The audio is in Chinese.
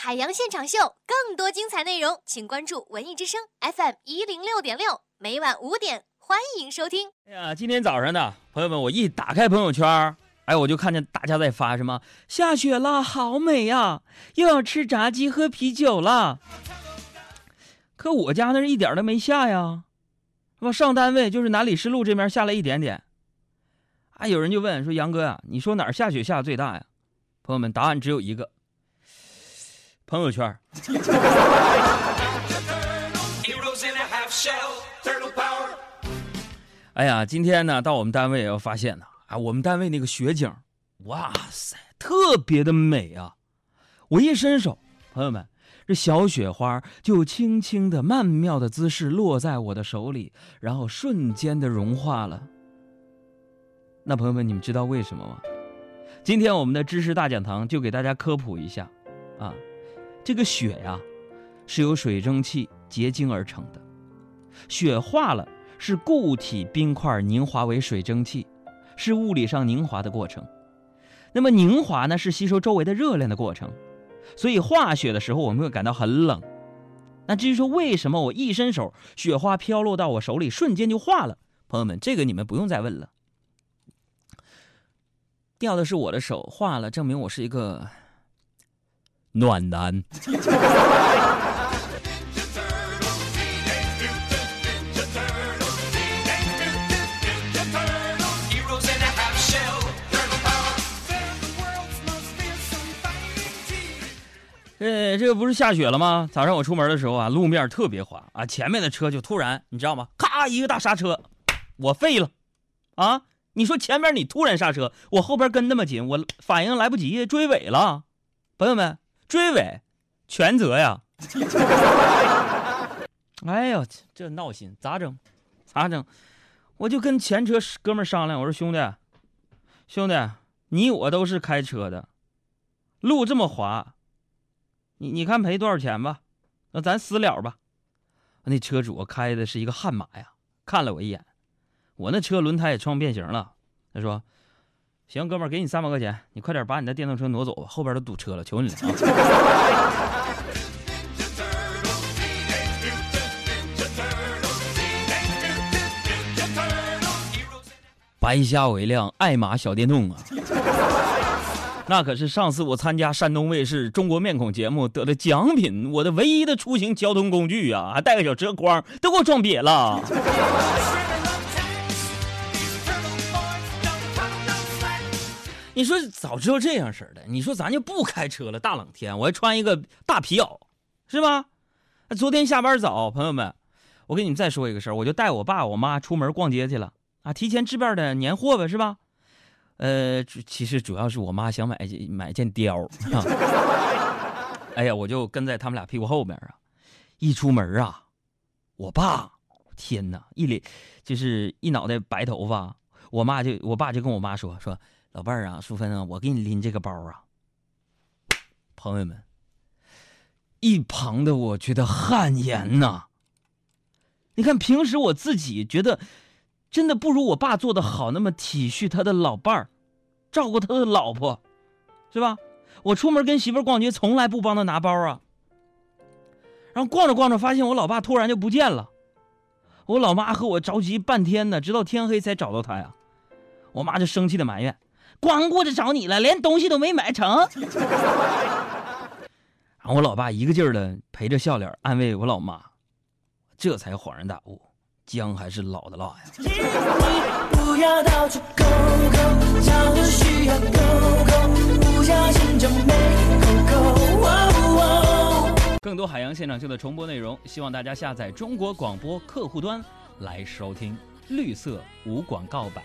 海洋现场秀，更多精彩内容，请关注文艺之声 FM 一零六点六，每晚五点，欢迎收听。哎呀，今天早上呢，朋友们，我一打开朋友圈，哎，我就看见大家在发什么下雪了，好美呀，又要吃炸鸡喝啤酒了。可我家那是一点都没下呀，是吧？上单位就是南礼士路这边下了一点点。啊，有人就问说：“杨哥呀，你说哪儿下雪下的最大呀？”朋友们，答案只有一个。朋友圈。哎呀，今天呢，到我们单位要发现呢，啊，我们单位那个雪景，哇塞，特别的美啊！我一伸手，朋友们，这小雪花就轻轻的、曼妙的姿势落在我的手里，然后瞬间的融化了。那朋友们，你们知道为什么吗？今天我们的知识大讲堂就给大家科普一下，啊。这个雪呀，是由水蒸气结晶而成的。雪化了，是固体冰块凝华为水蒸气，是物理上凝华的过程。那么凝华呢，是吸收周围的热量的过程。所以化雪的时候，我们会感到很冷。那至于说为什么我一伸手，雪花飘落到我手里，瞬间就化了？朋友们，这个你们不用再问了。掉的是我的手，化了，证明我是一个。暖男。呃，这个不是下雪了吗？早上我出门的时候啊，路面特别滑啊，前面的车就突然，你知道吗？咔，一个大刹车，我废了，啊！你说前面你突然刹车，我后边跟那么紧，我反应来不及，追尾了，朋友们。追尾，全责呀！哎呦，这闹心，咋整？咋整？我就跟前车哥们商量，我说兄弟，兄弟，你我都是开车的，路这么滑，你你看赔多少钱吧？那咱私了吧。那车主开的是一个悍马呀，看了我一眼，我那车轮胎也撞变形了。他说。行，哥们儿，给你三百块钱，你快点把你的电动车挪走吧，后边都堵车了，求你了啊！白瞎我一辆爱玛小电动啊！那可是上次我参加山东卫视《中国面孔》节目得的奖品，我的唯一的出行交通工具啊，还带个小车筐，都给我撞瘪了。你说早知道这样式的，你说咱就不开车了。大冷天，我还穿一个大皮袄，是吧？昨天下班早，朋友们，我给你们再说一个事儿，我就带我爸我妈出门逛街去了啊，提前置办的年货呗，是吧？呃，其实主要是我妈想买买件貂。哎呀，我就跟在他们俩屁股后边啊，一出门啊，我爸，天哪，一脸就是一脑袋白头发，我妈就我爸就跟我妈说说。老伴儿啊，淑芬啊，我给你拎这个包啊。朋友们，一旁的我觉得汗颜呐。你看，平时我自己觉得真的不如我爸做的好，那么体恤他的老伴儿，照顾他的老婆，是吧？我出门跟媳妇逛街，从来不帮他拿包啊。然后逛着逛着，发现我老爸突然就不见了。我老妈和我着急半天呢，直到天黑才找到他呀。我妈就生气的埋怨。光顾着找你了，连东西都没买成。然后我老爸一个劲儿的陪着笑脸安慰我老妈，这才恍然大悟，姜还是老的辣呀。更多海洋现场秀的重播内容，希望大家下载中国广播客户端来收听绿色无广告版。